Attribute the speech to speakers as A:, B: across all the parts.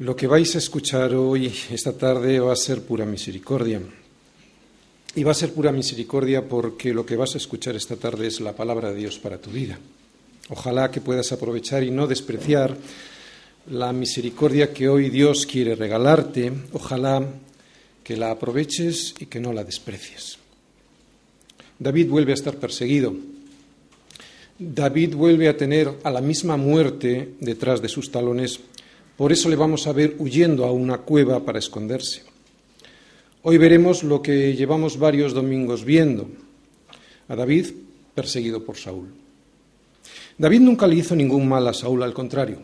A: Lo que vais a escuchar hoy, esta tarde, va a ser pura misericordia. Y va a ser pura misericordia porque lo que vas a escuchar esta tarde es la palabra de Dios para tu vida. Ojalá que puedas aprovechar y no despreciar la misericordia que hoy Dios quiere regalarte. Ojalá que la aproveches y que no la desprecies. David vuelve a estar perseguido. David vuelve a tener a la misma muerte detrás de sus talones por eso le vamos a ver huyendo a una cueva para esconderse. Hoy veremos lo que llevamos varios domingos viendo, a David perseguido por Saúl. David nunca le hizo ningún mal a Saúl, al contrario.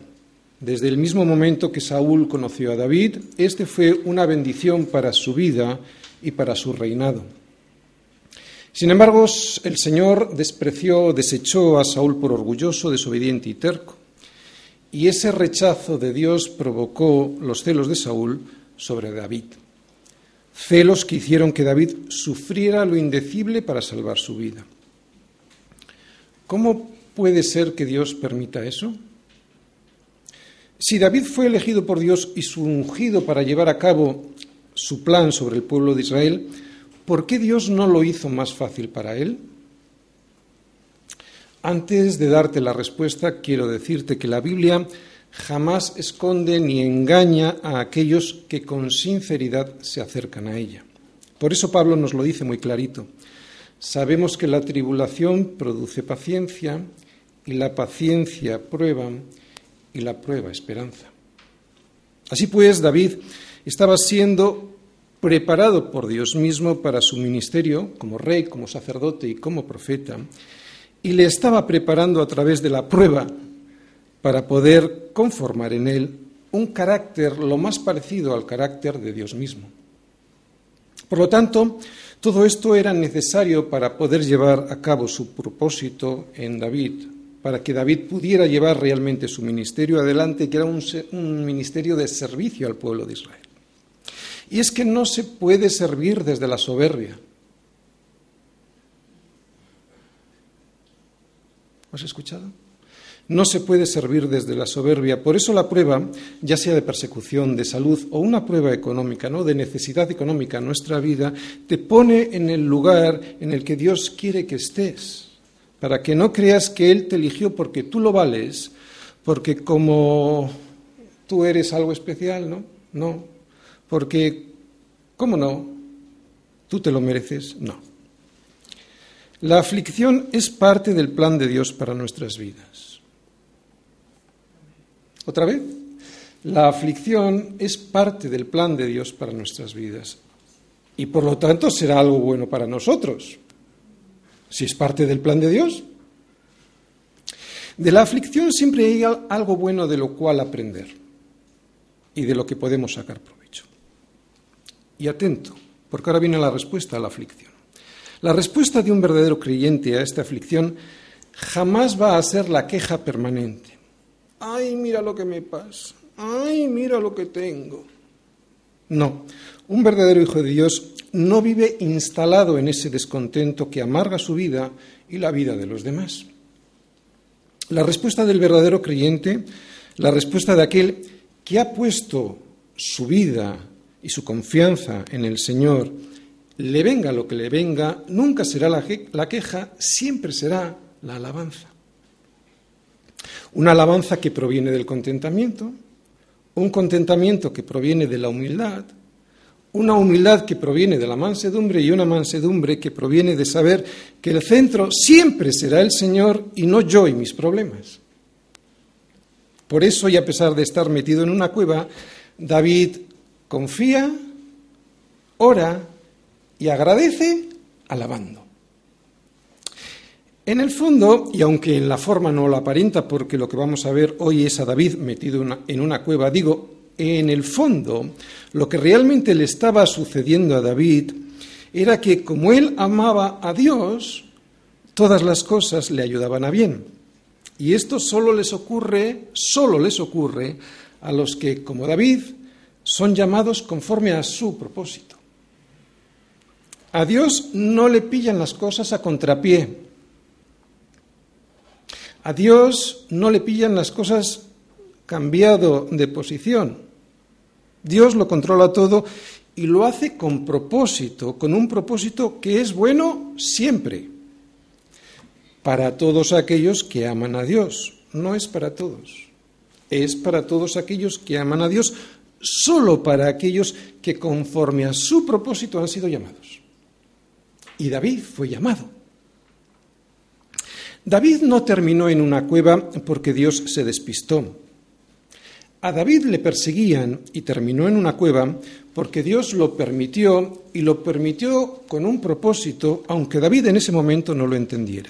A: Desde el mismo momento que Saúl conoció a David, este fue una bendición para su vida y para su reinado. Sin embargo, el Señor despreció, desechó a Saúl por orgulloso, desobediente y terco. Y ese rechazo de Dios provocó los celos de Saúl sobre David. Celos que hicieron que David sufriera lo indecible para salvar su vida. ¿Cómo puede ser que Dios permita eso? Si David fue elegido por Dios y su ungido para llevar a cabo su plan sobre el pueblo de Israel, ¿por qué Dios no lo hizo más fácil para él? Antes de darte la respuesta, quiero decirte que la Biblia jamás esconde ni engaña a aquellos que con sinceridad se acercan a ella. Por eso Pablo nos lo dice muy clarito. Sabemos que la tribulación produce paciencia y la paciencia prueba y la prueba esperanza. Así pues, David estaba siendo preparado por Dios mismo para su ministerio como rey, como sacerdote y como profeta, y le estaba preparando a través de la prueba para poder conformar en él un carácter lo más parecido al carácter de Dios mismo. Por lo tanto, todo esto era necesario para poder llevar a cabo su propósito en David, para que David pudiera llevar realmente su ministerio adelante, que era un, ministerio de servicio al pueblo de Israel. Y es que no se puede servir desde la soberbia. ¿Has escuchado? No se puede servir desde la soberbia. Por eso la prueba, ya sea de persecución, de salud o una prueba económica, ¿no? de necesidad económica en nuestra vida, te pone en el lugar en el que Dios quiere que estés, para que no creas que Él te eligió porque tú lo vales, porque como tú eres algo especial, ¿no? No. Porque, ¿cómo no? ¿Tú te lo mereces? No. La aflicción es parte del plan de Dios para nuestras vidas. ¿Otra vez? La aflicción es parte del plan de Dios para nuestras vidas y por lo tanto será algo bueno para nosotros, si es parte del plan de Dios. De la aflicción siempre hay algo bueno de lo cual aprender y de lo que podemos sacar provecho. Y atento, porque ahora viene la respuesta a la aflicción. La respuesta de un verdadero creyente a esta aflicción jamás va a ser la queja permanente. Ay, mira lo que me pasa. Ay, mira lo que tengo. No, un verdadero hijo de Dios no vive instalado en ese descontento que amarga su vida y la vida de los demás. La respuesta del verdadero creyente, la respuesta de aquel que ha puesto su vida y su confianza en el Señor le venga lo que le venga, nunca será la, queja, siempre será la alabanza. Una alabanza que proviene del contentamiento, un contentamiento que proviene de la humildad, una humildad que proviene de la mansedumbre y una mansedumbre que proviene de saber que el centro siempre será el Señor y no yo y mis problemas. Por eso, y a pesar de estar metido en una cueva, David confía, ora y agradece alabando. En el fondo, y aunque en la forma no lo aparenta, porque lo que vamos a ver hoy es a David metido en una cueva, digo, en el fondo, lo que realmente le estaba sucediendo a David era que como él amaba a Dios, todas las cosas le ayudaban a bien. Y esto solo les ocurre, solo les ocurre a los que, como David, son llamados conforme a su propósito. A Dios no le pillan las cosas a contrapié. A Dios no le pillan las cosas cambiado de posición. Dios lo controla todo y lo hace con propósito, con un propósito que es bueno siempre, para todos aquellos que aman a Dios. No es para todos, es para todos aquellos que aman a Dios, solo para aquellos que conforme a su propósito han sido llamados. Y David fue llamado. David no terminó en una cueva porque Dios se despistó. A David le perseguían y terminó en una cueva porque Dios lo permitió y lo permitió con un propósito, aunque David en ese momento no lo entendiera.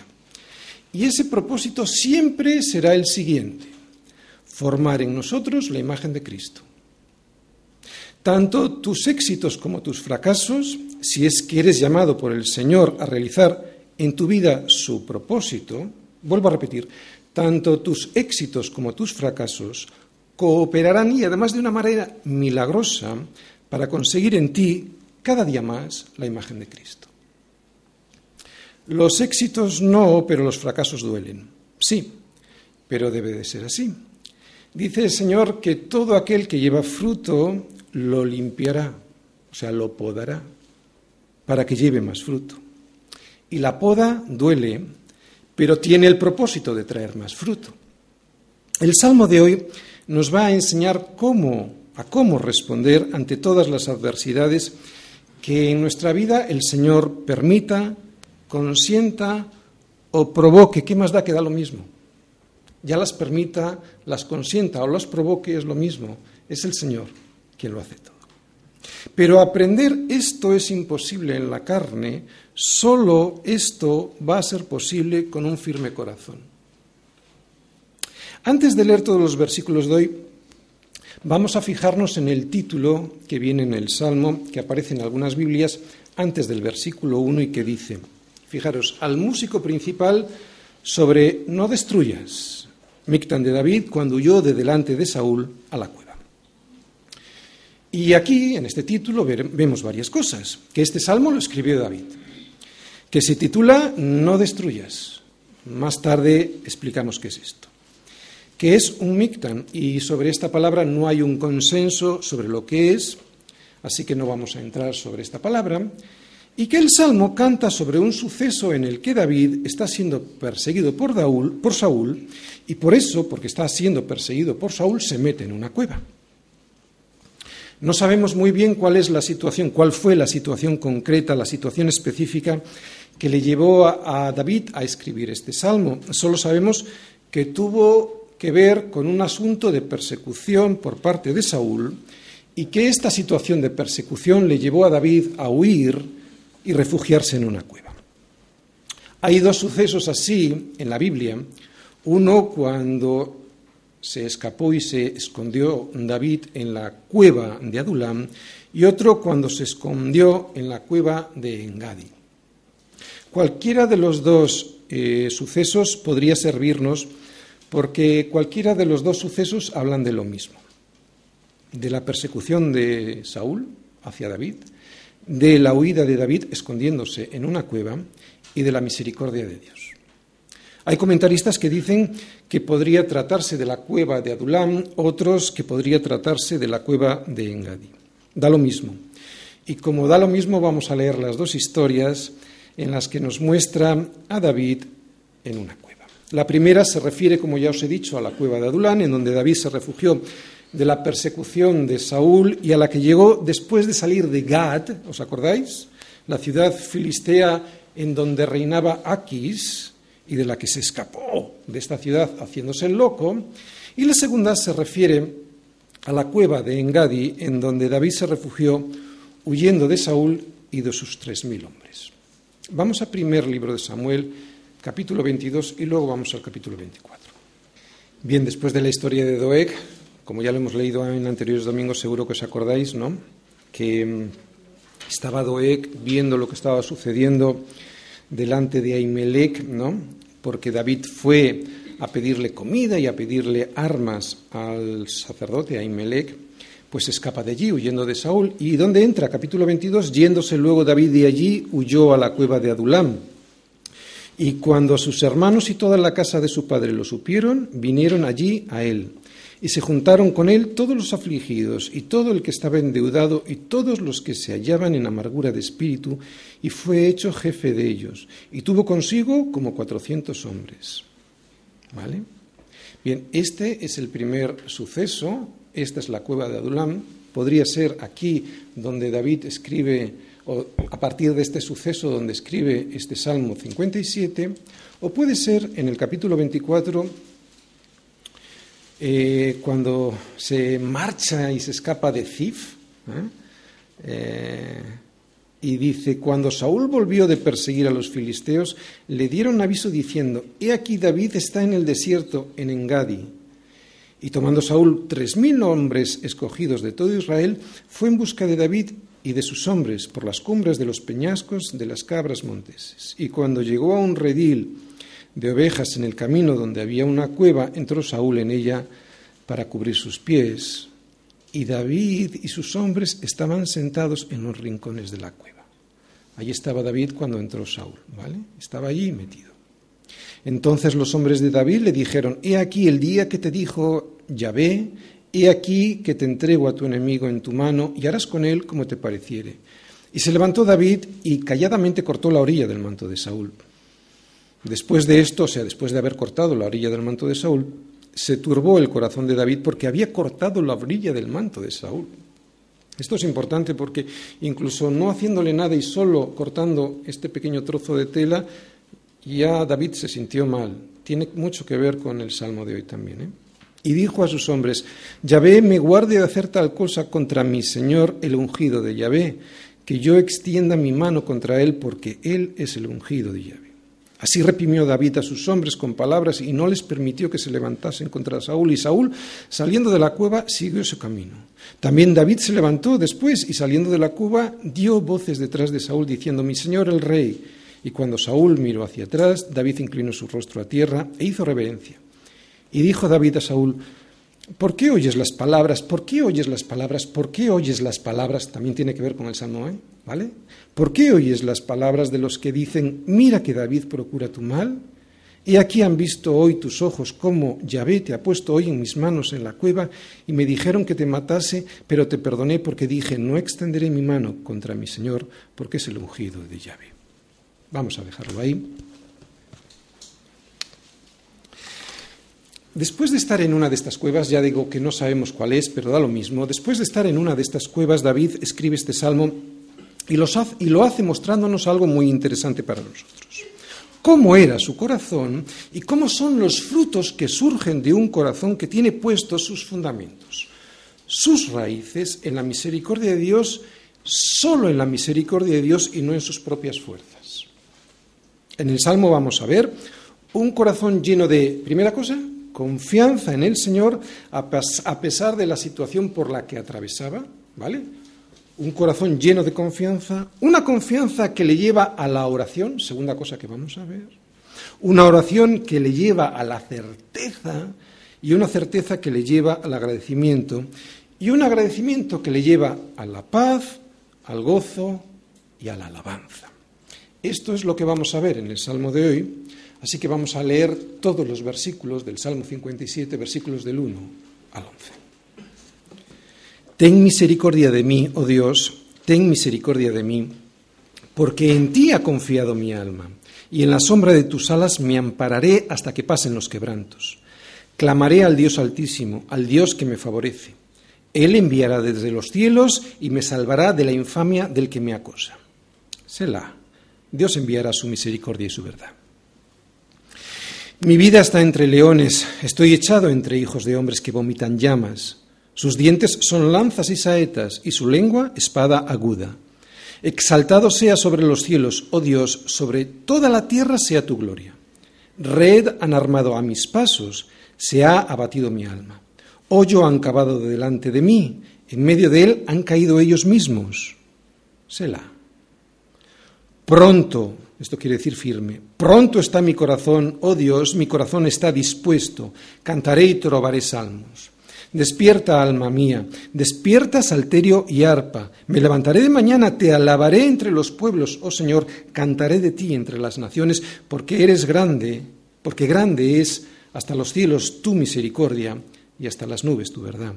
A: Y ese propósito siempre será el siguiente, formar en nosotros la imagen de Cristo. Tanto tus éxitos como tus fracasos, si es que eres llamado por el Señor a realizar en tu vida su propósito, vuelvo a repetir, tanto tus éxitos como tus fracasos cooperarán y además de una manera milagrosa para conseguir en ti cada día más la imagen de Cristo. Los éxitos no, pero los fracasos duelen. Sí, pero debe de ser así. Dice el Señor que todo aquel que lleva fruto lo limpiará, o sea, lo podará, para que lleve más fruto. Y la poda duele, pero tiene el propósito de traer más fruto. El salmo de hoy nos va a enseñar cómo, a cómo responder ante todas las adversidades que en nuestra vida el Señor permita, consienta o provoque. ¿Qué más da que da lo mismo? Ya las permita, las consienta o las provoque es lo mismo. Es el Señor quien lo hace todo. Pero aprender esto es imposible en la carne, solo esto va a ser posible con un firme corazón. Antes de leer todos los versículos de hoy, vamos a fijarnos en el título que viene en el Salmo, que aparece en algunas Biblias, antes del versículo 1 y que dice, fijaros, al músico principal sobre no destruyas, Mictan de David, cuando huyó de delante de Saúl a la cueva. Y aquí, en este título, vemos varias cosas, que este salmo lo escribió David, que se titula No destruyas. Más tarde explicamos qué es esto que es un mictan y sobre esta palabra no hay un consenso sobre lo que es, así que no vamos a entrar sobre esta palabra, y que el Salmo canta sobre un suceso en el que David está siendo perseguido por, por Saúl y por eso, porque está siendo perseguido por Saúl, se mete en una cueva. No sabemos muy bien cuál es la situación, cuál fue la situación concreta, la situación específica que le llevó a David a escribir este salmo. Solo sabemos que tuvo que ver con un asunto de persecución por parte de Saúl y que esta situación de persecución le llevó a David a huir y refugiarse en una cueva. Hay dos sucesos así en la Biblia. Uno cuando se escapó y se escondió David en la cueva de Adulam y otro cuando se escondió en la cueva de Engadi. Cualquiera de los dos eh, sucesos podría servirnos porque cualquiera de los dos sucesos hablan de lo mismo, de la persecución de Saúl hacia David, de la huida de David escondiéndose en una cueva y de la misericordia de Dios. Hay comentaristas que dicen que podría tratarse de la cueva de Adulam, otros que podría tratarse de la cueva de Engadi. Da lo mismo. Y como da lo mismo, vamos a leer las dos historias en las que nos muestra a David en una cueva. La primera se refiere, como ya os he dicho, a la cueva de Adulán, en donde David se refugió de la persecución de Saúl y a la que llegó después de salir de Gad, ¿os acordáis? La ciudad filistea en donde reinaba Aquis y de la que se escapó de esta ciudad haciéndose el loco. Y la segunda se refiere a la cueva de Engadi, en donde David se refugió huyendo de Saúl y de sus tres mil hombres. Vamos al primer libro de Samuel, capítulo 22 y luego vamos al capítulo 24. Bien, después de la historia de Doeg, como ya lo hemos leído en anteriores domingos, seguro que os acordáis, ¿no? Que mm, estaba Doeg viendo lo que estaba sucediendo delante de Ahimelech, ¿no? Porque David fue a pedirle comida y a pedirle armas al sacerdote Ahimelech, pues escapa de allí huyendo de Saúl. ¿Y dónde entra? Capítulo 22, yéndose luego David de allí, huyó a la cueva de Adulam. Y cuando sus hermanos y toda la casa de su padre lo supieron, vinieron allí a él. Y se juntaron con él todos los afligidos y todo el que estaba endeudado y todos los que se hallaban en amargura de espíritu, y fue hecho jefe de ellos, y tuvo consigo como cuatrocientos hombres. ¿Vale? Bien, este es el primer suceso, esta es la cueva de Adulam, podría ser aquí donde David escribe, o a partir de este suceso donde escribe este Salmo 57, o puede ser en el capítulo 24, eh, cuando se marcha y se escapa de Zif, ¿eh? Eh, y dice, cuando Saúl volvió de perseguir a los filisteos, le dieron aviso diciendo, he aquí David está en el desierto, en Engadi. Y tomando Saúl tres mil hombres escogidos de todo Israel, fue en busca de David y de sus hombres por las cumbres de los peñascos de las cabras monteses. Y cuando llegó a un redil de ovejas en el camino donde había una cueva, entró Saúl en ella para cubrir sus pies, y David y sus hombres estaban sentados en los rincones de la cueva. Allí estaba David cuando entró Saúl, ¿vale? Estaba allí metido. Entonces los hombres de David le dijeron, he aquí el día que te dijo Yahvé, he aquí que te entrego a tu enemigo en tu mano y harás con él como te pareciere. Y se levantó David y calladamente cortó la orilla del manto de Saúl. Después de esto, o sea, después de haber cortado la orilla del manto de Saúl, se turbó el corazón de David porque había cortado la orilla del manto de Saúl. Esto es importante porque incluso no haciéndole nada y solo cortando este pequeño trozo de tela, ya David se sintió mal. Tiene mucho que ver con el salmo de hoy también. ¿eh? Y dijo a sus hombres, Yahvé me guarde de hacer tal cosa contra mi Señor el ungido de Yahvé, que yo extienda mi mano contra él porque él es el ungido de Yahvé. Así reprimió David a sus hombres con palabras y no les permitió que se levantasen contra Saúl. Y Saúl, saliendo de la cueva, siguió su camino. También David se levantó después y saliendo de la cueva dio voces detrás de Saúl diciendo, mi señor el rey. Y cuando Saúl miró hacia atrás, David inclinó su rostro a tierra e hizo reverencia. Y dijo David a Saúl, ¿por qué oyes las palabras? ¿Por qué oyes las palabras? ¿Por qué oyes las palabras? También tiene que ver con el Salmo, ¿eh? ¿vale? ¿Por qué oyes las palabras de los que dicen, mira que David procura tu mal? Y aquí han visto hoy tus ojos cómo Yahvé te ha puesto hoy en mis manos en la cueva y me dijeron que te matase, pero te perdoné porque dije, no extenderé mi mano contra mi Señor porque es el ungido de Yahvé. Vamos a dejarlo ahí. Después de estar en una de estas cuevas, ya digo que no sabemos cuál es, pero da lo mismo, después de estar en una de estas cuevas, David escribe este salmo y, lo hace mostrándonos algo muy interesante para nosotros. Cómo era su corazón y cómo son los frutos que surgen de un corazón que tiene puestos sus fundamentos, sus raíces en la misericordia de Dios, solo en la misericordia de Dios y no en sus propias fuerzas. En el Salmo vamos a ver un corazón lleno de, primera cosa, confianza en el Señor a pesar de la situación por la que atravesaba, ¿vale? Un corazón lleno de confianza, una confianza que le lleva a la oración, segunda cosa que vamos a ver, una oración que le lleva a la certeza y una certeza que le lleva al agradecimiento y un agradecimiento que le lleva a la paz, al gozo y a la alabanza. Esto es lo que vamos a ver en el Salmo de hoy, así que vamos a leer todos los versículos del Salmo 57, versículos del 1 al 11. Ten misericordia de mí, oh Dios, ten misericordia de mí, porque en ti ha confiado mi alma, y en la sombra de tus alas me ampararé hasta que pasen los quebrantos. Clamaré al Dios altísimo, al Dios que me favorece. Él enviará desde los cielos y me salvará de la infamia del que me acosa. Selah. Dios enviará su misericordia y su verdad. Mi vida está entre leones, estoy echado entre hijos de hombres que vomitan llamas. Sus dientes son lanzas y saetas, y su lengua espada aguda. Exaltado sea sobre los cielos, oh Dios, sobre toda la tierra sea tu gloria. Red han armado a mis pasos, se ha abatido mi alma. Hoyo han cavado delante de mí, en medio de él han caído ellos mismos. Selah. Pronto, esto quiere decir firme, pronto está mi corazón, oh Dios, mi corazón está dispuesto, cantaré y trobaré salmos. Despierta, alma mía, despierta, salterio y arpa. Me levantaré de mañana, te alabaré entre los pueblos, oh Señor, cantaré de ti entre las naciones, porque eres grande, porque grande es hasta los cielos tu misericordia y hasta las nubes tu verdad.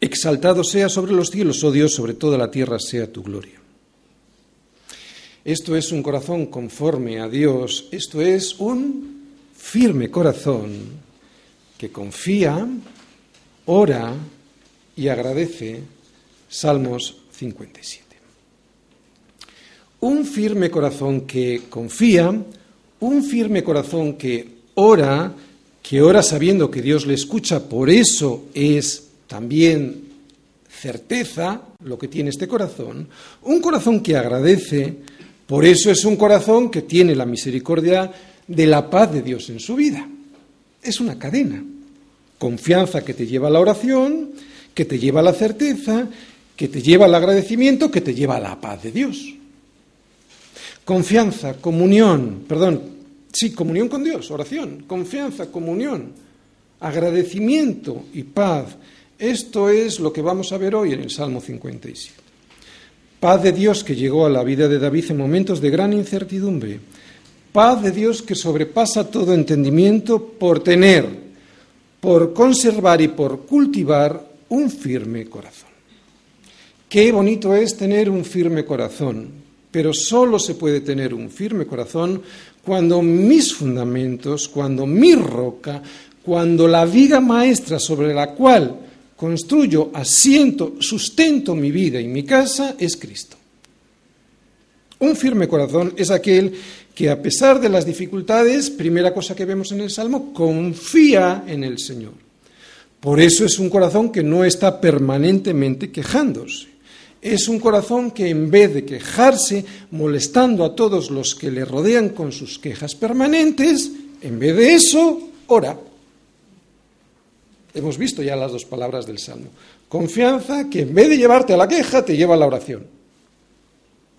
A: Exaltado sea sobre los cielos, oh Dios, sobre toda la tierra sea tu gloria. Esto es un corazón conforme a Dios, esto es un firme corazón que confía, ora y agradece. Salmos 57. Un firme corazón que confía, un firme corazón que ora, que ora sabiendo que Dios le escucha, por eso es también certeza lo que tiene este corazón, un corazón que agradece, por eso es un corazón que tiene la misericordia de la paz de Dios en su vida. Es una cadena. Confianza que te lleva a la oración, que te lleva a la certeza, que te lleva al agradecimiento, que te lleva a la paz de Dios. Confianza, comunión, perdón, sí, comunión con Dios, oración, confianza, comunión, agradecimiento y paz esto es lo que vamos a ver hoy en el Salmo 57. Paz de Dios que llegó a la vida de David en momentos de gran incertidumbre. Paz de Dios que sobrepasa todo entendimiento por tener, por conservar y por cultivar un firme corazón. Qué bonito es tener un firme corazón, pero solo se puede tener un firme corazón cuando mis fundamentos, cuando mi roca, cuando la viga maestra sobre la cual construyo, asiento, sustento mi vida y mi casa es Cristo. Un firme corazón es aquel que a pesar de las dificultades, primera cosa que vemos en el Salmo, confía en el Señor. Por eso es un corazón que no está permanentemente quejándose. Es un corazón que en vez de quejarse, molestando a todos los que le rodean con sus quejas permanentes, en vez de eso, ora. Hemos visto ya las dos palabras del Salmo. Confianza que en vez de llevarte a la queja, te lleva a la oración.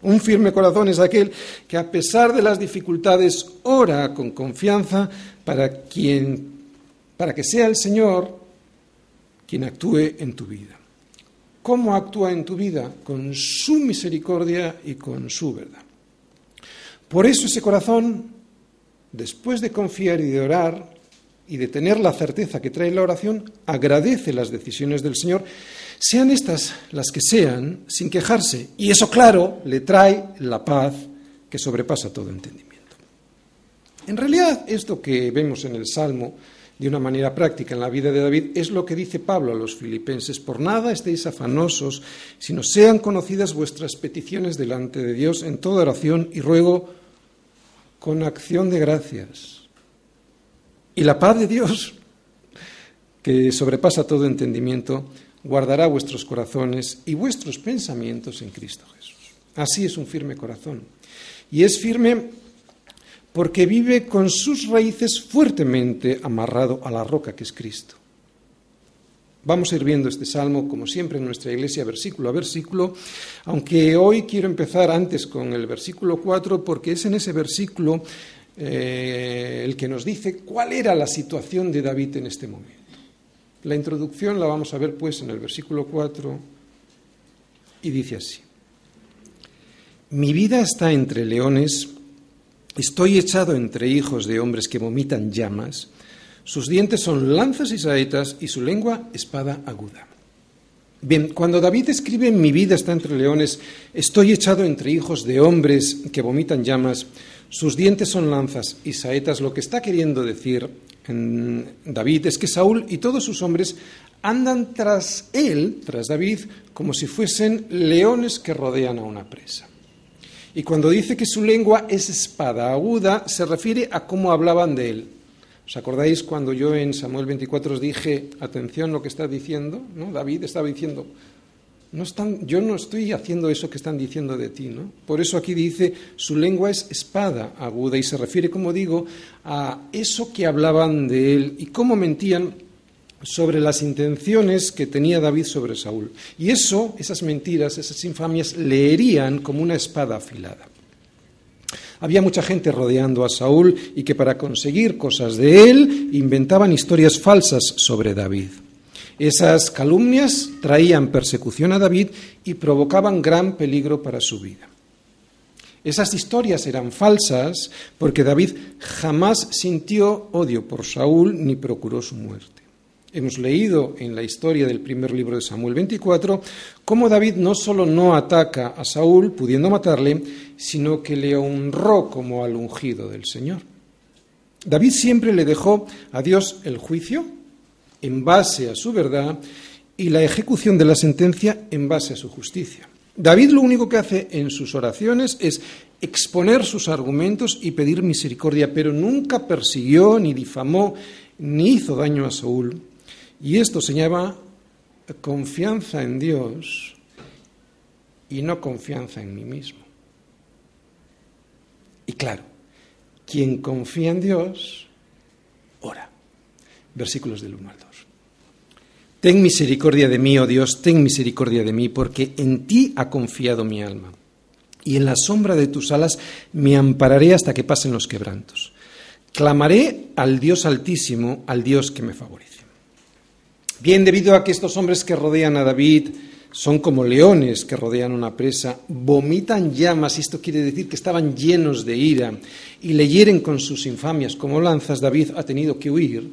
A: Un firme corazón es aquel que a pesar de las dificultades ora con confianza para quien para que sea el Señor quien actúe en tu vida. ¿Cómo actúa en tu vida? Con su misericordia y con su verdad. Por eso ese corazón, después de confiar y de orar, y de tener la certeza que trae la oración, agradece las decisiones del Señor, sean estas las que sean, sin quejarse. Y eso, claro, le trae la paz que sobrepasa todo entendimiento. En realidad, esto que vemos en el Salmo, de una manera práctica en la vida de David, es lo que dice Pablo a los filipenses. Por nada estéis afanosos, sino sean conocidas vuestras peticiones delante de Dios en toda oración y ruego con acción de gracias y la paz de Dios, que sobrepasa todo entendimiento, guardará vuestros corazones y vuestros pensamientos en Cristo Jesús. Así es un firme corazón. Y es firme porque vive con sus raíces fuertemente amarrado a la roca que es Cristo. Vamos a ir viendo este salmo, como siempre en nuestra iglesia, versículo a versículo, aunque hoy quiero empezar antes con el versículo 4, porque es en ese versículo eh, el que nos dice cuál era la situación de David en este momento. La introducción la vamos a ver pues en el versículo 4 y dice así. Mi vida está entre leones, estoy echado entre hijos de hombres que vomitan llamas, sus dientes son lanzas y saetas y su lengua espada aguda. Bien, cuando David escribe mi vida está entre leones, estoy echado entre hijos de hombres que vomitan llamas, sus dientes son lanzas y saetas. Lo que está queriendo decir en David es que Saúl y todos sus hombres andan tras él, tras David, como si fuesen leones que rodean a una presa. Y cuando dice que su lengua es espada aguda, se refiere a cómo hablaban de él. ¿Os acordáis cuando yo en Samuel 24 os dije, atención lo que está diciendo? ¿no? David estaba diciendo, no están, yo no estoy haciendo eso que están diciendo de ti, ¿no? Por eso aquí dice, su lengua es espada aguda y se refiere, como digo, a eso que hablaban de él y cómo mentían sobre las intenciones que tenía David sobre Saúl. Y eso, esas mentiras, esas infamias, le herían como una espada afilada. Había mucha gente rodeando a Saúl y que para conseguir cosas de él inventaban historias falsas sobre David. Esas calumnias traían persecución a David y provocaban gran peligro para su vida. Esas historias eran falsas porque David jamás sintió odio por Saúl ni procuró su muerte. Hemos leído en la historia del primer libro de Samuel 24 cómo David no solo no ataca a Saúl pudiendo matarle, sino que le honró como al ungido del Señor. David siempre le dejó a Dios el juicio en base a su verdad y la ejecución de la sentencia en base a su justicia. David lo único que hace en sus oraciones es exponer sus argumentos y pedir misericordia, pero nunca persiguió, ni difamó, ni hizo daño a Saúl. Y esto se llama confianza en Dios y no confianza en mí mismo. Y claro, quien confía en Dios, ora. Versículos del 1 al 2. Ten misericordia de mí, oh Dios, ten misericordia de mí, porque en ti ha confiado mi alma. Y en la sombra de tus alas me ampararé hasta que pasen los quebrantos. Clamaré al Dios altísimo, al Dios que me favorece. Bien, debido a que estos hombres que rodean a David son como leones que rodean una presa, vomitan llamas, y esto quiere decir que estaban llenos de ira, y le hieren con sus infamias como lanzas, David ha tenido que huir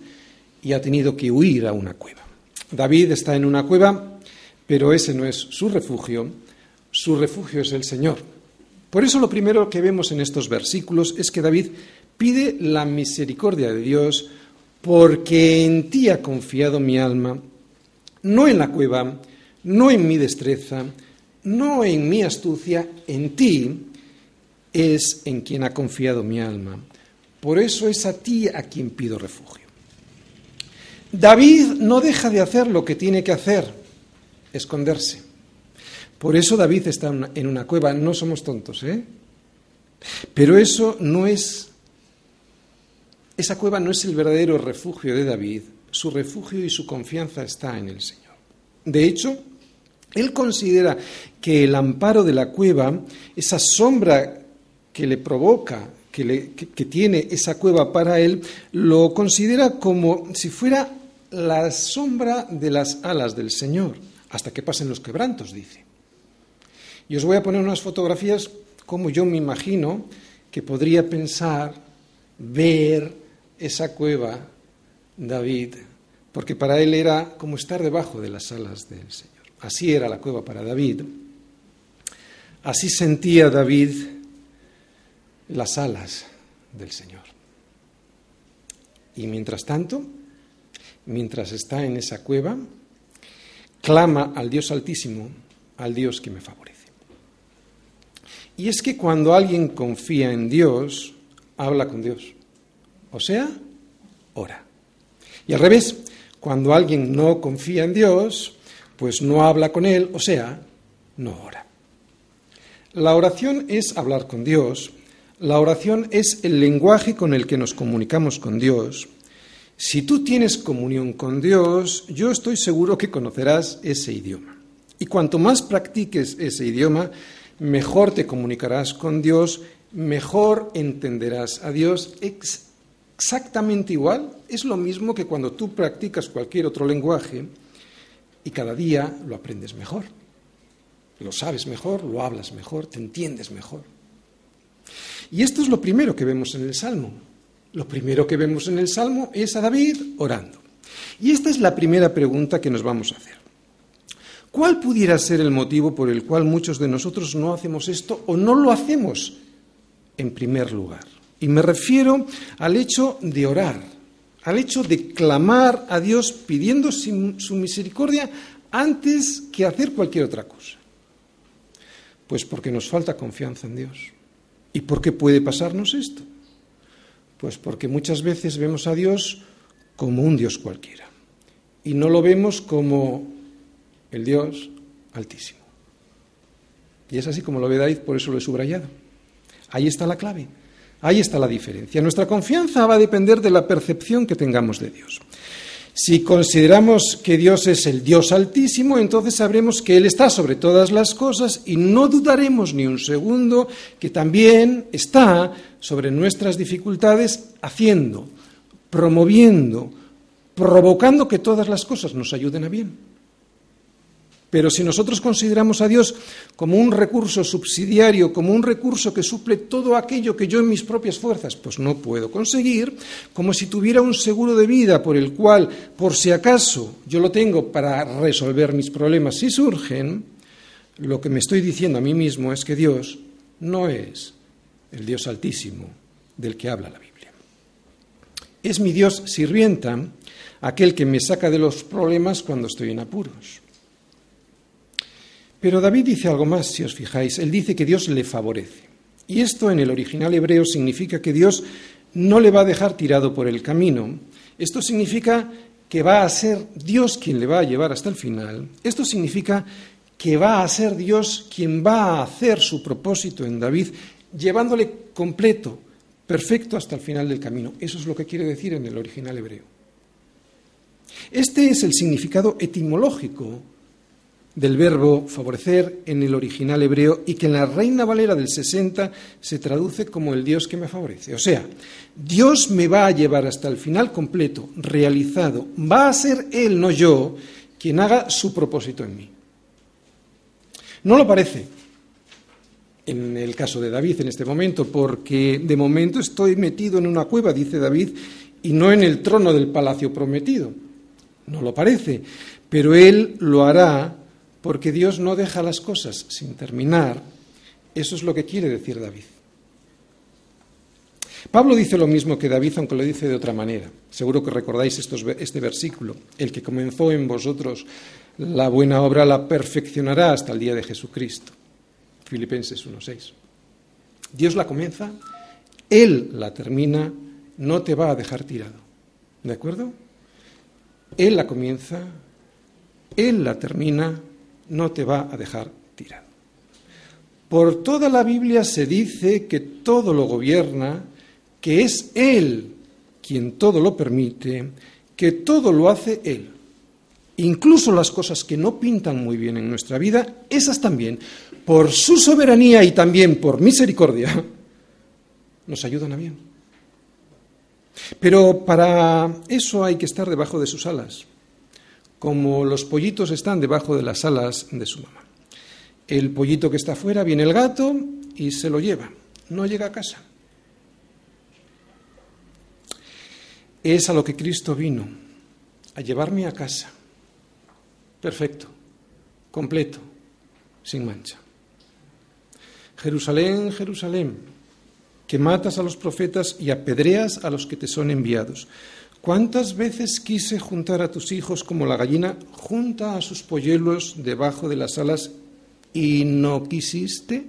A: y ha tenido que huir a una cueva. David está en una cueva, pero ese no es su refugio, su refugio es el Señor. Por eso lo primero que vemos en estos versículos es que David pide la misericordia de Dios porque en ti ha confiado mi alma, no en la cueva, no en mi destreza, no en mi astucia, en ti es en quien ha confiado mi alma. Por eso es a ti a quien pido refugio. David no deja de hacer lo que tiene que hacer, esconderse. Por eso David está en una cueva, no somos tontos, ¿eh? Pero eso no es, esa cueva no es el verdadero refugio de David, su refugio y su confianza está en el Señor. De hecho, él considera que el amparo de la cueva, esa sombra que le provoca, que, tiene esa cueva para él, lo considera como si fuera la sombra de las alas del Señor, hasta que pasen los quebrantos, dice. Y os voy a poner unas fotografías como yo me imagino que podría pensar, ver esa cueva, David, porque para él era como estar debajo de las alas del Señor. Así era la cueva para David. Así sentía David las alas del Señor. Y mientras tanto, mientras está en esa cueva, clama al Dios Altísimo, al Dios que me favorece. Y es que cuando alguien confía en Dios, habla con Dios. O sea, ora. Y al revés, cuando alguien no confía en Dios, pues no habla con Él, o sea, no ora. La oración es hablar con Dios, la oración es el lenguaje con el que nos comunicamos con Dios, si tú tienes comunión con Dios, yo estoy seguro que conocerás ese idioma. Y cuanto más practiques ese idioma, mejor te comunicarás con Dios, mejor entenderás a Dios. Exactamente igual, es lo mismo que cuando tú practicas cualquier otro lenguaje y cada día lo aprendes mejor. Lo sabes mejor, lo hablas mejor, te entiendes mejor. Y esto es lo primero que vemos en el Salmo. Lo primero que vemos en el Salmo es a David orando. Y esta es la primera pregunta que nos vamos a hacer. ¿Cuál pudiera ser el motivo por el cual muchos de nosotros no hacemos esto o no lo hacemos en primer lugar? Y me refiero al hecho de orar, al hecho de clamar a Dios pidiendo su misericordia antes que hacer cualquier otra cosa. Pues porque nos falta confianza en Dios. ¿Y por qué puede pasarnos esto? Pues porque muchas veces vemos a Dios como un Dios cualquiera y no lo vemos como el Dios altísimo. Y es así como lo ve David, por eso lo he subrayado. Ahí está la clave, ahí está la diferencia. Nuestra confianza va a depender de la percepción que tengamos de Dios. Si consideramos que Dios es el Dios altísimo, entonces sabremos que Él está sobre todas las cosas y no dudaremos ni un segundo que también está sobre nuestras dificultades haciendo, promoviendo, provocando que todas las cosas nos ayuden a bien. Pero si nosotros consideramos a Dios como un recurso subsidiario, como un recurso que suple todo aquello que yo en mis propias fuerzas pues no puedo conseguir, como si tuviera un seguro de vida por el cual, por si acaso yo lo tengo para resolver mis problemas si surgen, lo que me estoy diciendo a mí mismo es que Dios no es el Dios altísimo del que habla la Biblia. Es mi Dios sirvienta, aquel que me saca de los problemas cuando estoy en apuros. Pero David dice algo más, si os fijáis. Él dice que Dios le favorece. Y esto en el original hebreo significa que Dios no le va a dejar tirado por el camino. Esto significa que va a ser Dios quien le va a llevar hasta el final. Esto significa que va a ser Dios quien va a hacer su propósito en David, llevándole completo, perfecto hasta el final del camino. Eso es lo que quiere decir en el original hebreo. Este es el significado etimológico del verbo favorecer en el original hebreo y que en la Reina Valera del 60 se traduce como el Dios que me favorece. O sea, Dios me va a llevar hasta el final completo, realizado. Va a ser Él, no yo, quien haga su propósito en mí. No lo parece en el caso de David en este momento, porque de momento estoy metido en una cueva, dice David, y no en el trono del palacio prometido. No lo parece, pero él lo hará porque Dios no deja las cosas sin terminar. Eso es lo que quiere decir David. Pablo dice lo mismo que David, aunque lo dice de otra manera. Seguro que recordáis este versículo. El que comenzó en vosotros la buena obra la perfeccionará hasta el día de Jesucristo. Filipenses 1.6. Dios la comienza, Él la termina, no te va a dejar tirado. ¿De acuerdo? Él la comienza, Él la termina, no te va a dejar tirado. Por toda la Biblia se dice que todo lo gobierna, que es Él quien todo lo permite, que todo lo hace Él. Incluso las cosas que no pintan muy bien en nuestra vida, esas también, por su soberanía y también por misericordia, nos ayudan a bien. Pero para eso hay que estar debajo de sus alas como los pollitos están debajo de las alas de su mamá. El pollito que está afuera viene el gato y se lo lleva, no llega a casa. Es a lo que Cristo vino, a llevarme a casa, perfecto, completo, sin mancha. Jerusalén, Jerusalén, que matas a los profetas y apedreas a los que te son enviados. ¿Cuántas veces quise juntar a tus hijos como la gallina junta a sus polluelos debajo de las alas y no quisiste?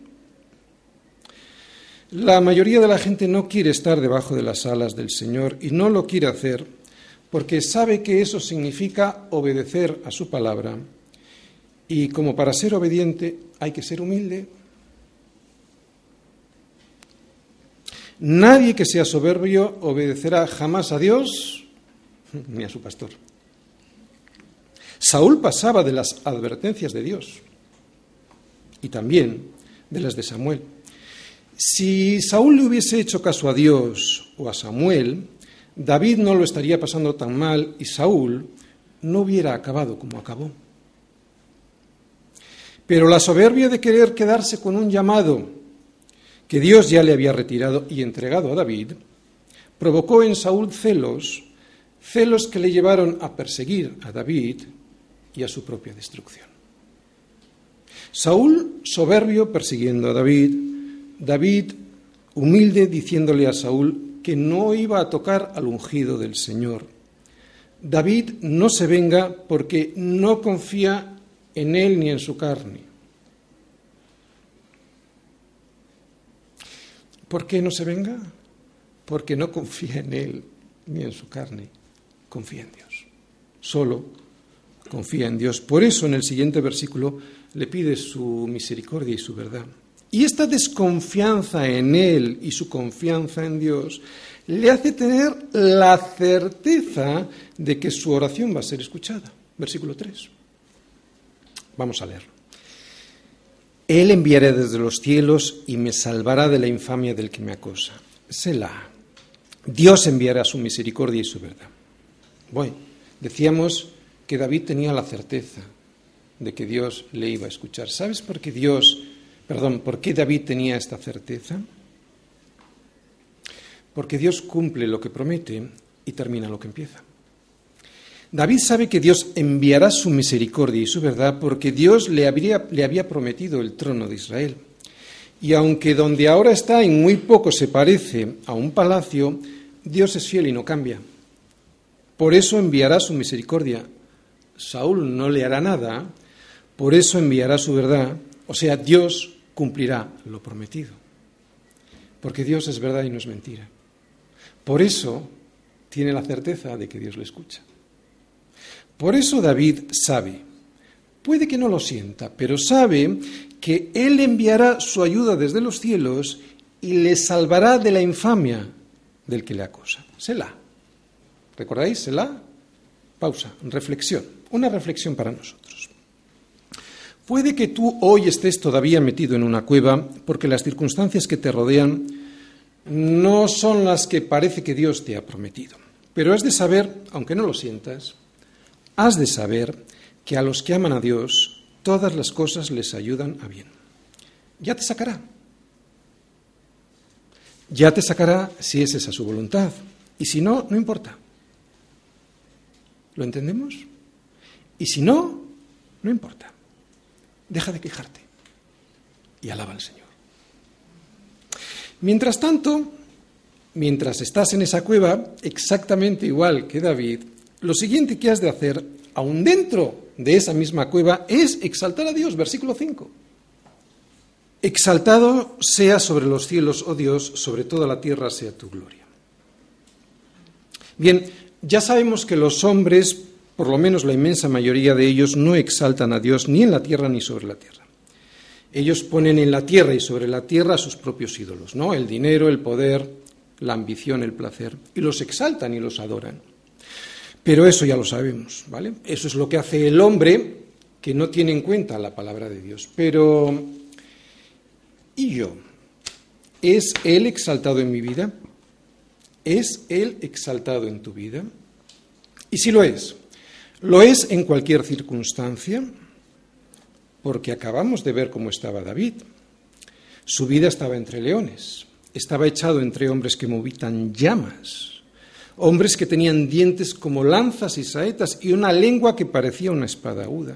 A: La mayoría de la gente no quiere estar debajo de las alas del Señor y no lo quiere hacer porque sabe que eso significa obedecer a su palabra y como para ser obediente hay que ser humilde. Nadie que sea soberbio obedecerá jamás a Dios ni a su pastor. Saúl pasaba de las advertencias de Dios y también de las de Samuel. Si Saúl le hubiese hecho caso a Dios o a Samuel, David no lo estaría pasando tan mal y Saúl no hubiera acabado como acabó. Pero la soberbia de querer quedarse con un llamado que Dios ya le había retirado y entregado a David provocó en Saúl celos celos que le llevaron a perseguir a David y a su propia destrucción. Saúl soberbio persiguiendo a David, David humilde diciéndole a Saúl que no iba a tocar al ungido del Señor. David no se venga porque no confía en él ni en su carne. ¿Por qué no se venga? Porque no confía en él ni en su carne confía en Dios. Solo confía en Dios. Por eso en el siguiente versículo le pide su misericordia y su verdad. Y esta desconfianza en Él y su confianza en Dios le hace tener la certeza de que su oración va a ser escuchada. Versículo 3. Vamos a leer. Él enviará desde los cielos y me salvará de la infamia del que me acosa. Selah. Dios enviará su misericordia y su verdad. Bueno, decíamos que David tenía la certeza de que Dios le iba a escuchar. ¿Sabes por qué Dios, perdón, por qué David tenía esta certeza? Porque Dios cumple lo que promete y termina lo que empieza. David sabe que Dios enviará su misericordia y su verdad porque Dios le, le había prometido el trono de Israel. Y aunque donde ahora está en muy poco se parece a un palacio, Dios es fiel y no cambia. Por eso enviará su misericordia. Saúl no le hará nada, por eso enviará su verdad. O sea, Dios cumplirá lo prometido. Porque Dios es verdad y no es mentira. Por eso tiene la certeza de que Dios le escucha. Por eso David sabe, puede que no lo sienta, pero sabe que Él enviará su ayuda desde los cielos y le salvará de la infamia del que le acosa. Selah. ¿Recordáis? Selah. Pausa. Reflexión. Una reflexión para nosotros. Puede que tú hoy estés todavía metido en una cueva porque las circunstancias que te rodean no son las que parece que Dios te ha prometido. Pero has de saber, aunque no lo sientas, has de saber que a los que aman a Dios todas las cosas les ayudan a bien. Ya te sacará. Ya te sacará si es esa su voluntad. Y si no, no importa. ¿Lo entendemos? Y si no, no importa. Deja de quejarte y alaba al Señor. Mientras tanto, mientras estás en esa cueva, exactamente igual que David, lo siguiente que has de hacer, aún dentro de esa misma cueva, es exaltar a Dios, versículo 5. Exaltado sea sobre los cielos, oh Dios, sobre toda la tierra sea tu gloria. Bien, ya sabemos que los hombres, por lo menos la inmensa mayoría de ellos, no exaltan a Dios ni en la tierra ni sobre la tierra. Ellos ponen en la tierra y sobre la tierra sus propios ídolos, ¿no? El dinero, el poder, la ambición, el placer, y los exaltan y los adoran. Pero eso ya lo sabemos, ¿vale? Eso es lo que hace el hombre que no tiene en cuenta la palabra de Dios. Pero, ¿y yo? ¿Es Él exaltado en mi vida? ¿Es Él exaltado en tu vida? Y si lo es, ¿lo es en cualquier circunstancia? Porque acabamos de ver cómo estaba David. Su vida estaba entre leones, estaba echado entre hombres que movían llamas hombres que tenían dientes como lanzas y saetas y una lengua que parecía una espada aguda.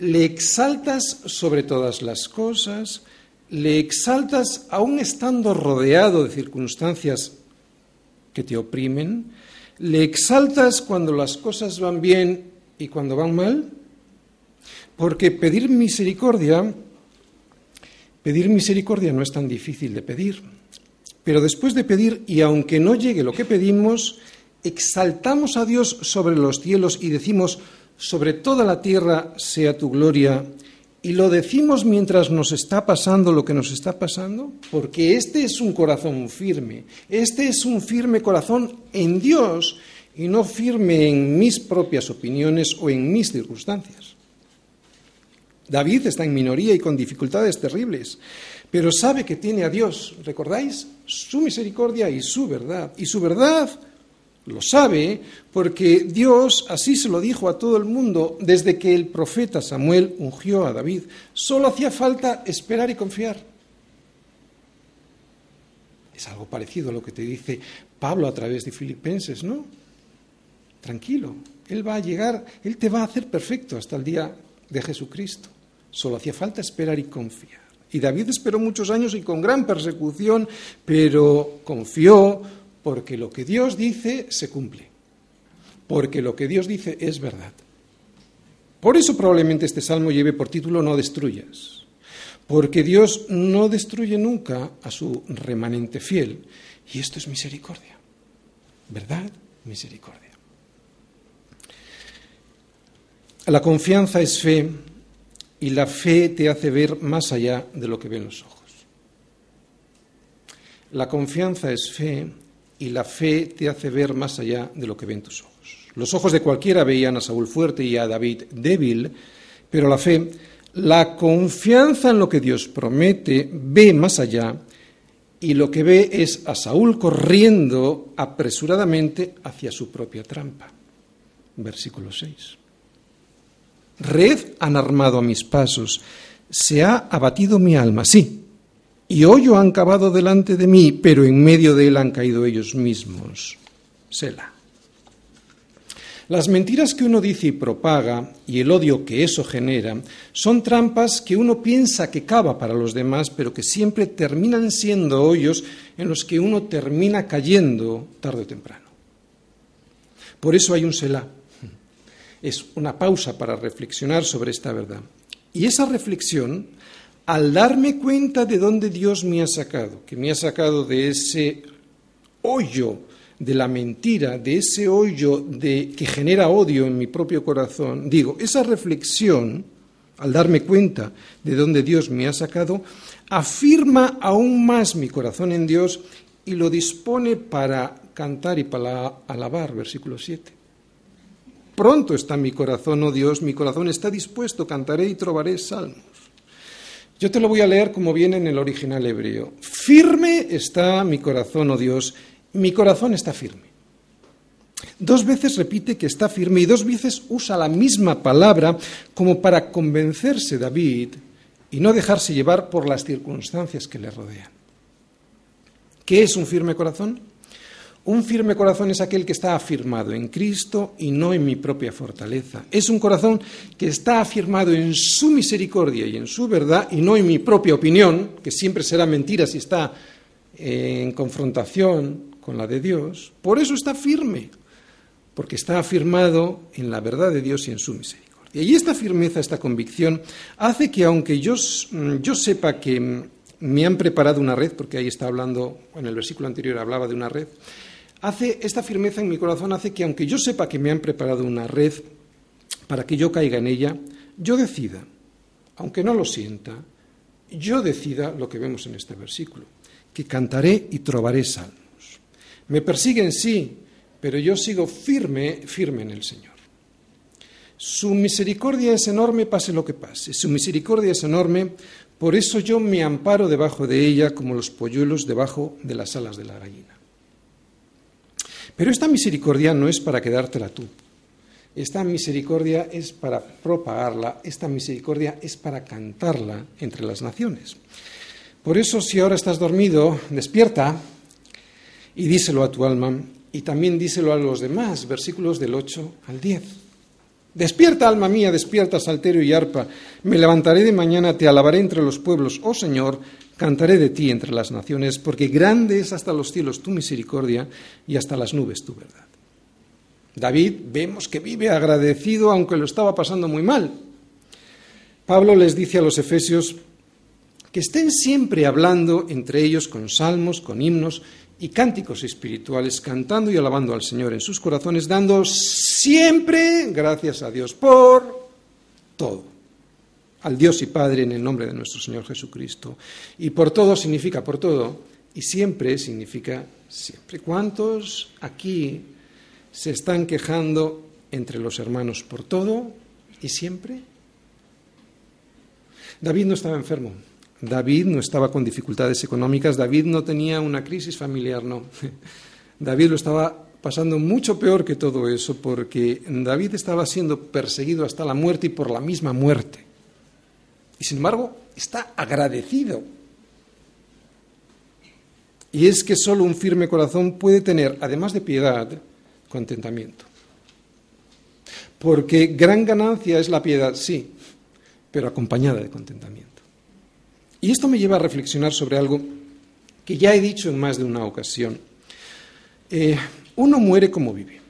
A: Le exaltas sobre todas las cosas, le exaltas aún estando rodeado de circunstancias que te oprimen, le exaltas cuando las cosas van bien y cuando van mal, porque pedir misericordia, pedir misericordia no es tan difícil de pedir. Pero después de pedir, y aunque no llegue lo que pedimos, exaltamos a Dios sobre los cielos y decimos, sobre toda la tierra sea tu gloria, y lo decimos mientras nos está pasando lo que nos está pasando, porque este es un corazón firme, este es un firme corazón en Dios y no firme en mis propias opiniones o en mis circunstancias. David está en minoría y con dificultades terribles, pero sabe que tiene a Dios, ¿recordáis? Su misericordia y su verdad. Y su verdad lo sabe porque Dios así se lo dijo a todo el mundo desde que el profeta Samuel ungió a David. Solo hacía falta esperar y confiar. Es algo parecido a lo que te dice Pablo a través de Filipenses, ¿no? Tranquilo, Él va a llegar, Él te va a hacer perfecto hasta el día de Jesucristo. Solo hacía falta esperar y confiar. Y David esperó muchos años y con gran persecución, pero confió porque lo que Dios dice se cumple, porque lo que Dios dice es verdad. Por eso probablemente este salmo lleve por título No destruyas, porque Dios no destruye nunca a su remanente fiel, y esto es misericordia, ¿verdad? Misericordia. La confianza es fe y la fe te hace ver más allá de lo que ven los ojos. La confianza es fe y la fe te hace ver más allá de lo que ven tus ojos. Los ojos de cualquiera veían a Saúl fuerte y a David débil, pero la fe, la confianza en lo que Dios promete, ve más allá y lo que ve es a Saúl corriendo apresuradamente hacia su propia trampa. Versículo 6. Red han armado a mis pasos, se ha abatido mi alma, sí, y hoyo han cavado delante de mí, pero en medio de él han caído ellos mismos. Sela. Las mentiras que uno dice y propaga y el odio que eso genera son trampas que uno piensa que cava para los demás, pero que siempre terminan siendo hoyos en los que uno termina cayendo tarde o temprano. Por eso hay un Selah. Es una pausa para reflexionar sobre esta verdad. Y esa reflexión, al darme cuenta de dónde Dios me ha sacado, que me ha sacado de ese hoyo de la mentira, de ese hoyo de, que genera odio en mi propio corazón, digo, esa reflexión, al darme cuenta de dónde Dios me ha sacado, afirma aún más mi corazón en Dios y lo dispone para cantar y para alabar, versículo 7. Pronto está mi corazón, oh Dios, mi corazón está dispuesto, cantaré y trobaré salmos. Yo te lo voy a leer como viene en el original hebreo. Firme está mi corazón, oh Dios, mi corazón está firme. Dos veces repite que está firme y dos veces usa la misma palabra como para convencerse David y no dejarse llevar por las circunstancias que le rodean. ¿Qué es un firme corazón? Un firme corazón es aquel que está afirmado en Cristo y no en mi propia fortaleza. Es un corazón que está afirmado en su misericordia y en su verdad y no en mi propia opinión, que siempre será mentira si está en confrontación con la de Dios, por eso está firme, porque está afirmado en la verdad de Dios y en su misericordia. Y esta firmeza, esta convicción, hace que aunque yo, mm, yo sepa que mm, me han preparado una red, porque ahí está hablando, en el versículo anterior hablaba de una red, hace esta firmeza en mi corazón hace que aunque yo sepa que me han preparado una red para que yo caiga en ella, yo decida, aunque no lo sienta, yo decida lo que vemos en este versículo, que cantaré y trobaré sal. Me persiguen, sí, pero yo sigo firme, firme en el Señor. Su misericordia es enorme, pase lo que pase. Su misericordia es enorme, por eso yo me amparo debajo de ella como los polluelos debajo de las alas de la gallina. Pero esta misericordia no es para quedártela tú. Esta misericordia es para propagarla, esta misericordia es para cantarla entre las naciones. Por eso, si ahora estás dormido, despierta, y díselo a tu alma y también díselo a los demás, versículos del 8 al 10. Despierta, alma mía, despierta, salterio y arpa. Me levantaré de mañana, te alabaré entre los pueblos, oh Señor, cantaré de ti entre las naciones, porque grande es hasta los cielos tu misericordia y hasta las nubes tu verdad. David vemos que vive agradecido aunque lo estaba pasando muy mal. Pablo les dice a los efesios que estén siempre hablando entre ellos con salmos, con himnos y cánticos espirituales, cantando y alabando al Señor en sus corazones, dando siempre gracias a Dios por todo. Al Dios y Padre en el nombre de nuestro Señor Jesucristo. Y por todo significa por todo, y siempre significa siempre. ¿Cuántos aquí se están quejando entre los hermanos por todo y siempre? David no estaba enfermo, David no estaba con dificultades económicas, David no tenía una crisis familiar, no. David lo estaba pasando mucho peor que todo eso, porque David estaba siendo perseguido hasta la muerte y por la misma muerte. Y sin embargo, está agradecido. Y es que solo un firme corazón puede tener, además de piedad, contentamiento. Porque gran ganancia es la piedad, sí, pero acompañada de contentamiento. Y esto me lleva a reflexionar sobre algo que ya he dicho en más de una ocasión. Eh, uno muere como vive.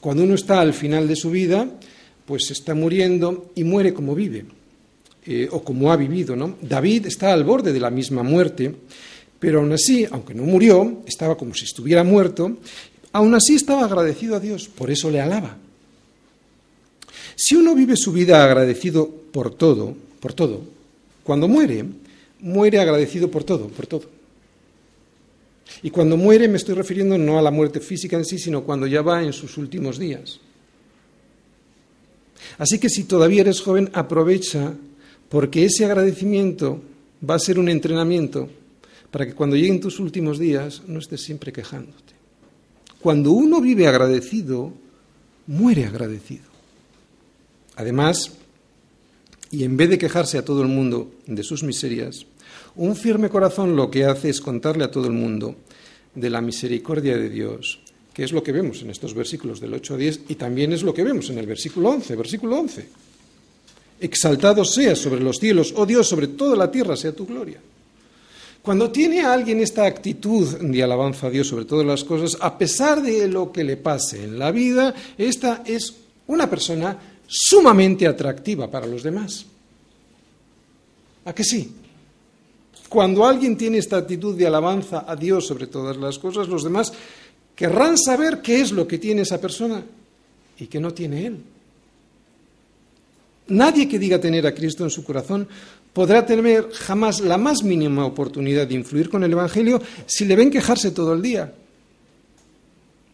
A: Cuando uno está al final de su vida, pues está muriendo y muere como vive, eh, o como ha vivido. ¿no? David está al borde de la misma muerte, pero aún así, aunque no murió, estaba como si estuviera muerto, aún así estaba agradecido a Dios, por eso le alaba. Si uno vive su vida agradecido por todo, por todo, cuando muere, muere agradecido por todo, por todo. Y cuando muere me estoy refiriendo no a la muerte física en sí, sino cuando ya va en sus últimos días. Así que si todavía eres joven, aprovecha porque ese agradecimiento va a ser un entrenamiento para que cuando lleguen tus últimos días no estés siempre quejándote. Cuando uno vive agradecido, muere agradecido. Además, y en vez de quejarse a todo el mundo de sus miserias, un firme corazón lo que hace es contarle a todo el mundo de la misericordia de Dios, que es lo que vemos en estos versículos del 8 a 10 y también es lo que vemos en el versículo 11, versículo 11. Exaltado sea sobre los cielos, oh Dios, sobre toda la tierra sea tu gloria. Cuando tiene a alguien esta actitud de alabanza a Dios sobre todas las cosas, a pesar de lo que le pase en la vida, esta es una persona sumamente atractiva para los demás. ¿A que sí? Cuando alguien tiene esta actitud de alabanza a Dios sobre todas las cosas, los demás querrán saber qué es lo que tiene esa persona y qué no tiene él. Nadie que diga tener a Cristo en su corazón podrá tener jamás la más mínima oportunidad de influir con el Evangelio si le ven quejarse todo el día.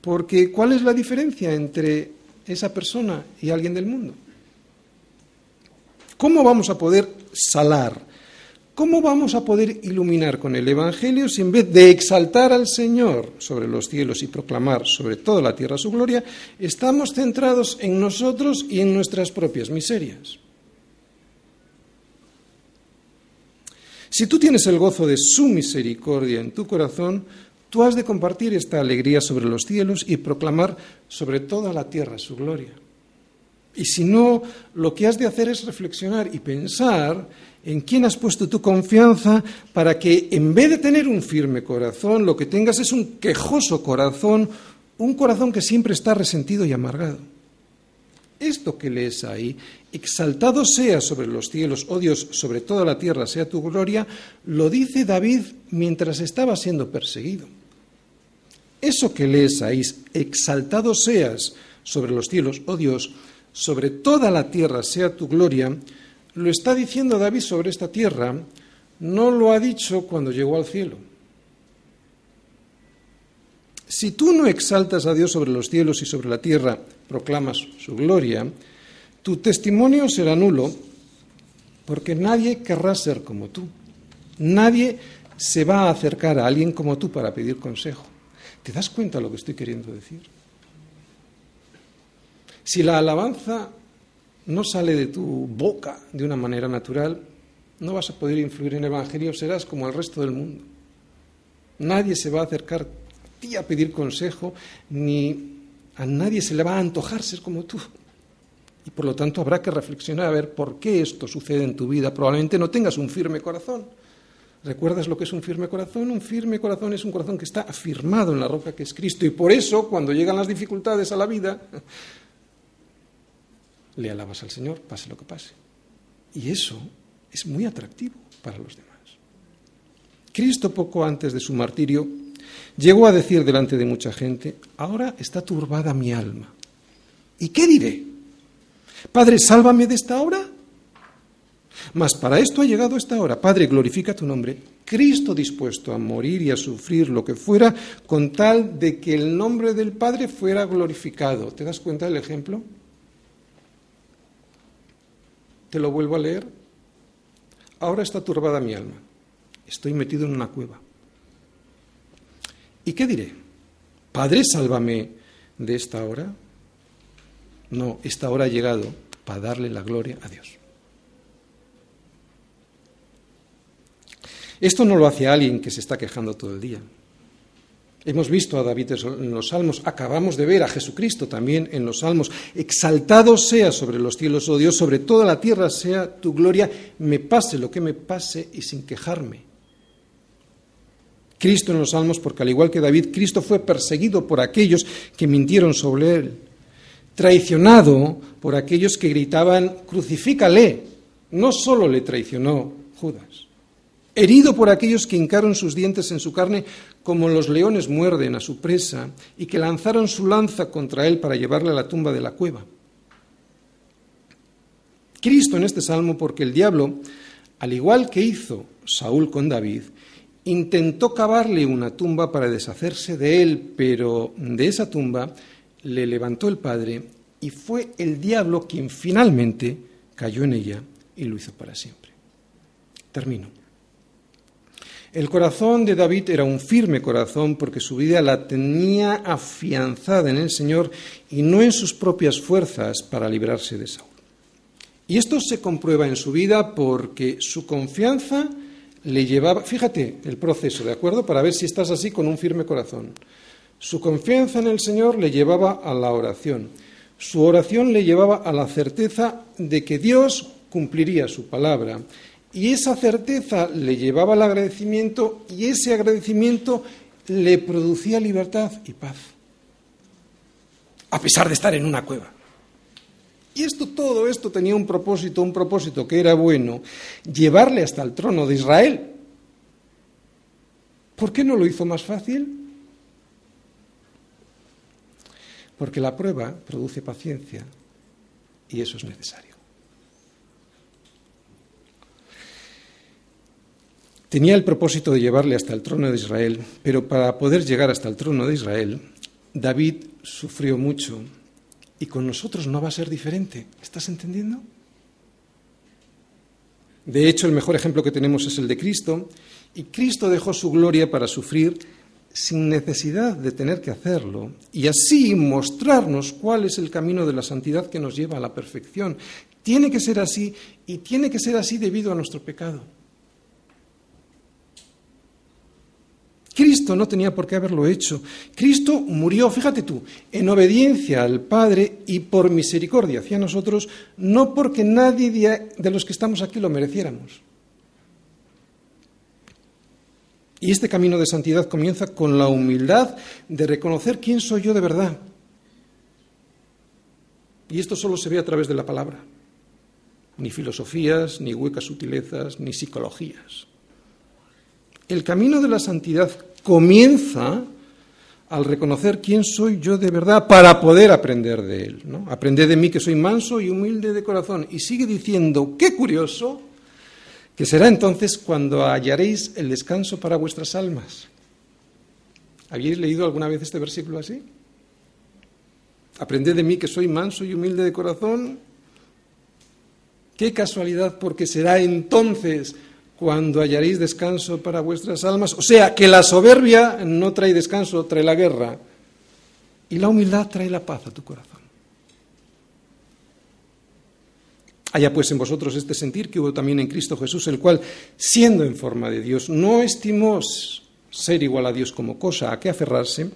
A: Porque ¿cuál es la diferencia entre esa persona y alguien del mundo? ¿Cómo vamos a poder salar ¿Cómo vamos a poder iluminar con el Evangelio si en vez de exaltar al Señor sobre los cielos y proclamar sobre toda la tierra su gloria, estamos centrados en nosotros y en nuestras propias miserias? Si tú tienes el gozo de su misericordia en tu corazón, tú has de compartir esta alegría sobre los cielos y proclamar sobre toda la tierra su gloria. Y si no, lo que has de hacer es reflexionar y pensar en quién has puesto tu confianza para que en vez de tener un firme corazón, lo que tengas es un quejoso corazón, un corazón que siempre está resentido y amargado. Esto que lees ahí, exaltado sea sobre los cielos, oh Dios, sobre toda la tierra sea tu gloria, lo dice David mientras estaba siendo perseguido. Eso que lees ahí, exaltado seas sobre los cielos, oh Dios, sobre toda la tierra sea tu gloria, lo está diciendo David sobre esta tierra, no lo ha dicho cuando llegó al cielo. Si tú no exaltas a Dios sobre los cielos y sobre la tierra, proclamas su gloria, tu testimonio será nulo porque nadie querrá ser como tú. Nadie se va a acercar a alguien como tú para pedir consejo. ¿Te das cuenta de lo que estoy queriendo decir? Si la alabanza no sale de tu boca de una manera natural, no vas a poder influir en el Evangelio, serás como el resto del mundo. Nadie se va a acercar a ti a pedir consejo, ni a nadie se le va a antojar ser como tú. Y por lo tanto habrá que reflexionar a ver por qué esto sucede en tu vida. Probablemente no tengas un firme corazón. ¿Recuerdas lo que es un firme corazón? Un firme corazón es un corazón que está afirmado en la roca que es Cristo. Y por eso, cuando llegan las dificultades a la vida, le alabas al Señor, pase lo que pase. Y eso es muy atractivo para los demás. Cristo, poco antes de su martirio, llegó a decir delante de mucha gente, ahora está turbada mi alma. ¿Y qué diré? Padre, sálvame de esta hora. Mas para esto ha llegado esta hora. Padre, glorifica tu nombre. Cristo dispuesto a morir y a sufrir lo que fuera con tal de que el nombre del Padre fuera glorificado. ¿Te das cuenta del ejemplo? Te lo vuelvo a leer. Ahora está turbada mi alma. Estoy metido en una cueva. ¿Y qué diré? Padre, sálvame de esta hora. No, esta hora ha llegado para darle la gloria a Dios. Esto no lo hace alguien que se está quejando todo el día. Hemos visto a David en los salmos, acabamos de ver a Jesucristo también en los salmos. Exaltado sea sobre los cielos, oh Dios, sobre toda la tierra sea tu gloria, me pase lo que me pase y sin quejarme. Cristo en los salmos, porque al igual que David, Cristo fue perseguido por aquellos que mintieron sobre él, traicionado por aquellos que gritaban, crucifícale. No solo le traicionó Judas, herido por aquellos que hincaron sus dientes en su carne como los leones muerden a su presa y que lanzaron su lanza contra él para llevarle a la tumba de la cueva. Cristo en este salmo, porque el diablo, al igual que hizo Saúl con David, intentó cavarle una tumba para deshacerse de él, pero de esa tumba le levantó el Padre y fue el diablo quien finalmente cayó en ella y lo hizo para siempre. Termino. El corazón de David era un firme corazón porque su vida la tenía afianzada en el Señor y no en sus propias fuerzas para librarse de Saúl. Y esto se comprueba en su vida porque su confianza le llevaba, fíjate el proceso, ¿de acuerdo? Para ver si estás así con un firme corazón. Su confianza en el Señor le llevaba a la oración. Su oración le llevaba a la certeza de que Dios cumpliría su palabra. Y esa certeza le llevaba al agradecimiento y ese agradecimiento le producía libertad y paz. A pesar de estar en una cueva. Y esto, todo esto tenía un propósito, un propósito que era bueno, llevarle hasta el trono de Israel. ¿Por qué no lo hizo más fácil? Porque la prueba produce paciencia y eso es necesario. Tenía el propósito de llevarle hasta el trono de Israel, pero para poder llegar hasta el trono de Israel, David sufrió mucho y con nosotros no va a ser diferente. ¿Estás entendiendo? De hecho, el mejor ejemplo que tenemos es el de Cristo, y Cristo dejó su gloria para sufrir sin necesidad de tener que hacerlo, y así mostrarnos cuál es el camino de la santidad que nos lleva a la perfección. Tiene que ser así, y tiene que ser así debido a nuestro pecado. Cristo no tenía por qué haberlo hecho. Cristo murió, fíjate tú, en obediencia al Padre y por misericordia hacia nosotros, no porque nadie de los que estamos aquí lo mereciéramos. Y este camino de santidad comienza con la humildad de reconocer quién soy yo de verdad. Y esto solo se ve a través de la palabra. Ni filosofías, ni huecas sutilezas, ni psicologías. El camino de la santidad comienza al reconocer quién soy yo de verdad para poder aprender de él. ¿no? Aprended de mí que soy manso y humilde de corazón. Y sigue diciendo, qué curioso, que será entonces cuando hallaréis el descanso para vuestras almas. ¿Habéis leído alguna vez este versículo así? Aprended de mí que soy manso y humilde de corazón. Qué casualidad, porque será entonces cuando hallaréis descanso para vuestras almas. O sea, que la soberbia no trae descanso, trae la guerra. Y la humildad trae la paz a tu corazón. Haya pues en vosotros este sentir que hubo también en Cristo Jesús, el cual, siendo en forma de Dios, no estimó ser igual a Dios como cosa a que aferrarse,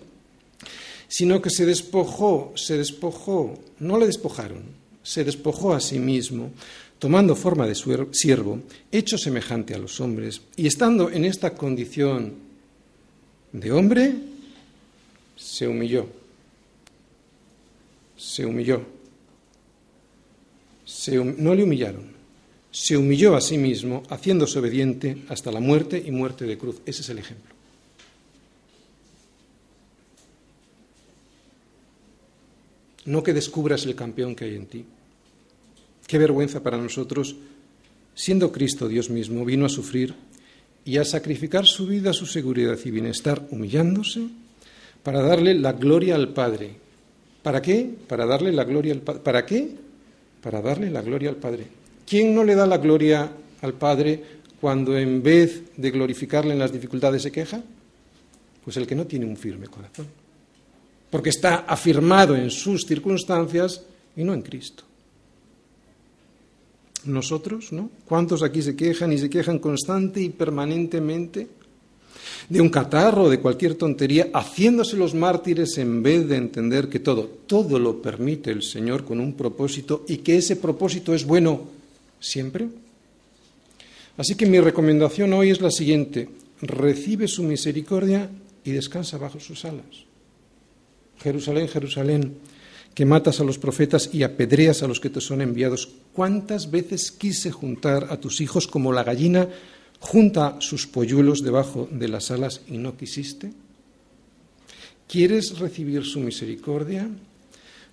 A: sino que se despojó, se despojó, no le despojaron, se despojó a sí mismo, tomando forma de siervo, hecho semejante a los hombres, y estando en esta condición de hombre, se humilló. Se humilló. no le humillaron. Se humilló a sí mismo, haciéndose obediente hasta la muerte y muerte de cruz. Ese es el ejemplo. No que descubras el campeón que hay en ti, Qué vergüenza para nosotros, siendo Cristo Dios mismo, vino a sufrir y a sacrificar su vida, su seguridad y bienestar, humillándose, para darle la gloria al Padre. ¿Para qué? Para darle la gloria al Padre. ¿Para qué? Para darle la gloria al Padre. ¿Quién no le da la gloria al Padre cuando en vez de glorificarle en las dificultades se queja? Pues el que no tiene un firme corazón. Porque está afirmado en sus circunstancias y no en Cristo nosotros, ¿no? ¿Cuántos aquí se quejan y se quejan constante y permanentemente de un catarro, de cualquier tontería, haciéndose los mártires en vez de entender que todo, todo lo permite el Señor con un propósito y que ese propósito es bueno siempre? Así que mi recomendación hoy es la siguiente, recibe su misericordia y descansa bajo sus alas. Jerusalén, Jerusalén, que matas a los profetas y apedreas a los que te son enviados. ¿Cuántas veces quise juntar a tus hijos como la gallina junta sus polluelos debajo de las alas y no quisiste? ¿Quieres recibir su misericordia?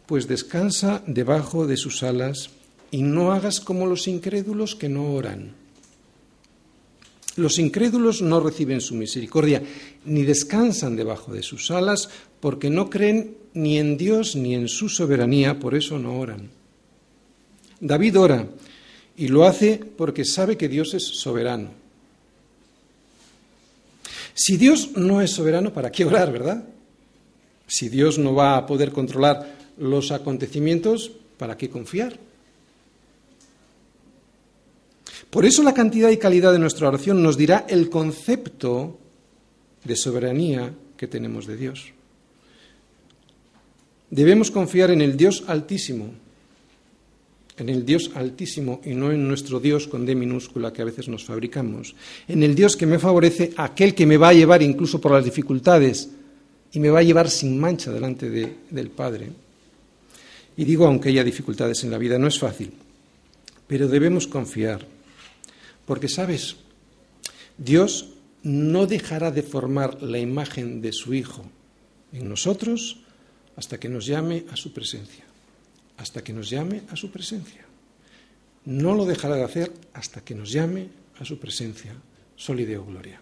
A: Pues descansa debajo de sus alas y no hagas como los incrédulos que no oran. Los incrédulos no reciben su misericordia ni descansan debajo de sus alas porque no creen ni en Dios ni en su soberanía, por eso no oran. David ora y lo hace porque sabe que Dios es soberano. Si Dios no es soberano, ¿para qué orar, verdad? Si Dios no va a poder controlar los acontecimientos, ¿para qué confiar? Por eso la cantidad y calidad de nuestra oración nos dirá el concepto de soberanía que tenemos de Dios. Debemos confiar en el Dios altísimo, en el Dios altísimo y no en nuestro Dios con D minúscula que a veces nos fabricamos, en el Dios que me favorece, aquel que me va a llevar incluso por las dificultades y me va a llevar sin mancha delante del Padre. Y digo, aunque haya dificultades en la vida, no es fácil, pero debemos confiar, porque sabes, Dios no dejará de formar la imagen de su Hijo en nosotros hasta que nos llame a su presencia, hasta que nos llame a su presencia. No lo dejará de hacer hasta que nos llame a su presencia. Solideo Gloria.